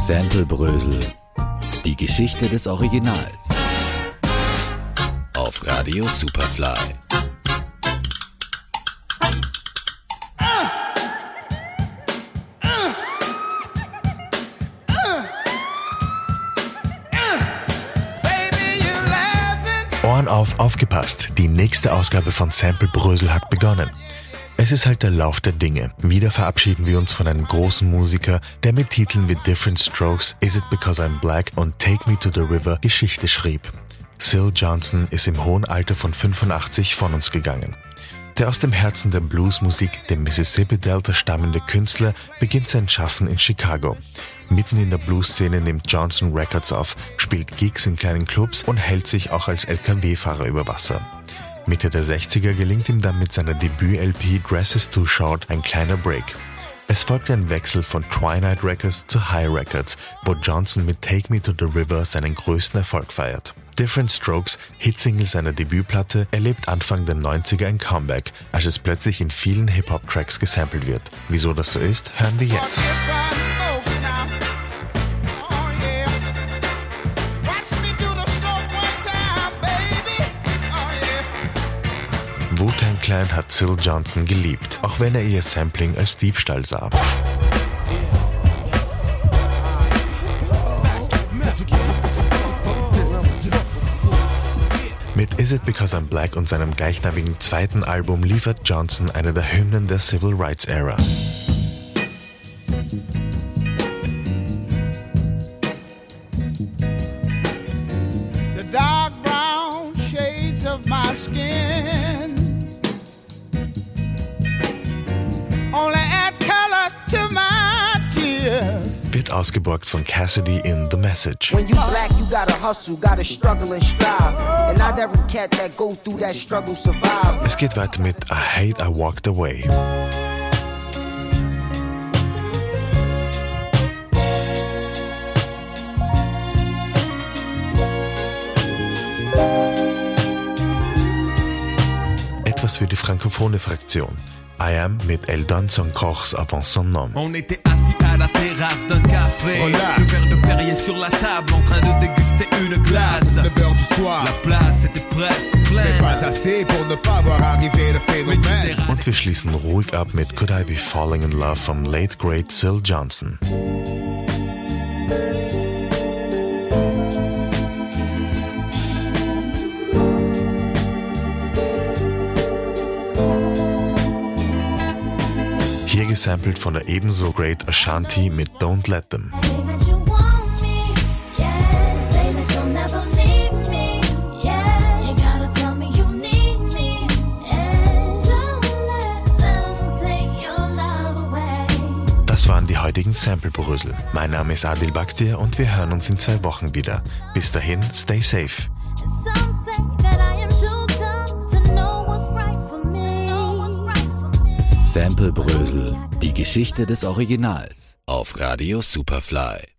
Sample Brösel. Die Geschichte des Originals. Auf Radio Superfly. Ohren auf, aufgepasst. Die nächste Ausgabe von Sample Brösel hat begonnen. Es ist halt der Lauf der Dinge. Wieder verabschieden wir uns von einem großen Musiker, der mit Titeln wie Different Strokes, Is It Because I'm Black und Take Me to the River Geschichte schrieb. Syl Johnson ist im hohen Alter von 85 von uns gegangen. Der aus dem Herzen der Bluesmusik, dem Mississippi Delta stammende Künstler, beginnt sein Schaffen in Chicago. Mitten in der Blues-Szene nimmt Johnson Records auf, spielt Gigs in kleinen Clubs und hält sich auch als LKW-Fahrer über Wasser. Mitte der 60er gelingt ihm dann mit seiner Debüt-LP Dresses Too Short ein kleiner Break. Es folgt ein Wechsel von Twilight Records zu High Records, wo Johnson mit Take Me to the River seinen größten Erfolg feiert. Different Strokes, Hitsingle seiner Debütplatte, erlebt Anfang der 90er ein Comeback, als es plötzlich in vielen Hip-Hop-Tracks gesampelt wird. Wieso das so ist, hören wir jetzt. Clan hat Syl Johnson geliebt, auch wenn er ihr Sampling als Diebstahl sah. Mit Is It Because I'm Black und seinem gleichnamigen zweiten Album liefert Johnson eine der Hymnen der Civil Rights Era. the dark brown shades of my skin Wird ausgeborgt von Cassidy in The Message. When you black, you gotta hustle, gotta struggle and strive. And not every cat that go through that struggle survive. Es geht weiter mit I Hate I Walked Away. Etwas für die frankophone Fraktion. I Am mit son corps avant son nom. À la terrasse d'un café. Relax. Le verre de Perrier sur la table en train de déguster une glace. 9 heures du soir, La place était presque mais pleine. pas assez pour ne pas voir arriver le phénomène. Méditerranée. Und wir schließen ruhig ab mit Could I Be Falling in Love vom late great Syl Johnson? Gesampelt von der ebenso great Ashanti mit Don't Let Them. Das waren die heutigen Sample-Brösel. Mein Name ist Adil Bakhtir und wir hören uns in zwei Wochen wieder. Bis dahin, stay safe. Sample Brösel. Die Geschichte des Originals. Auf Radio Superfly.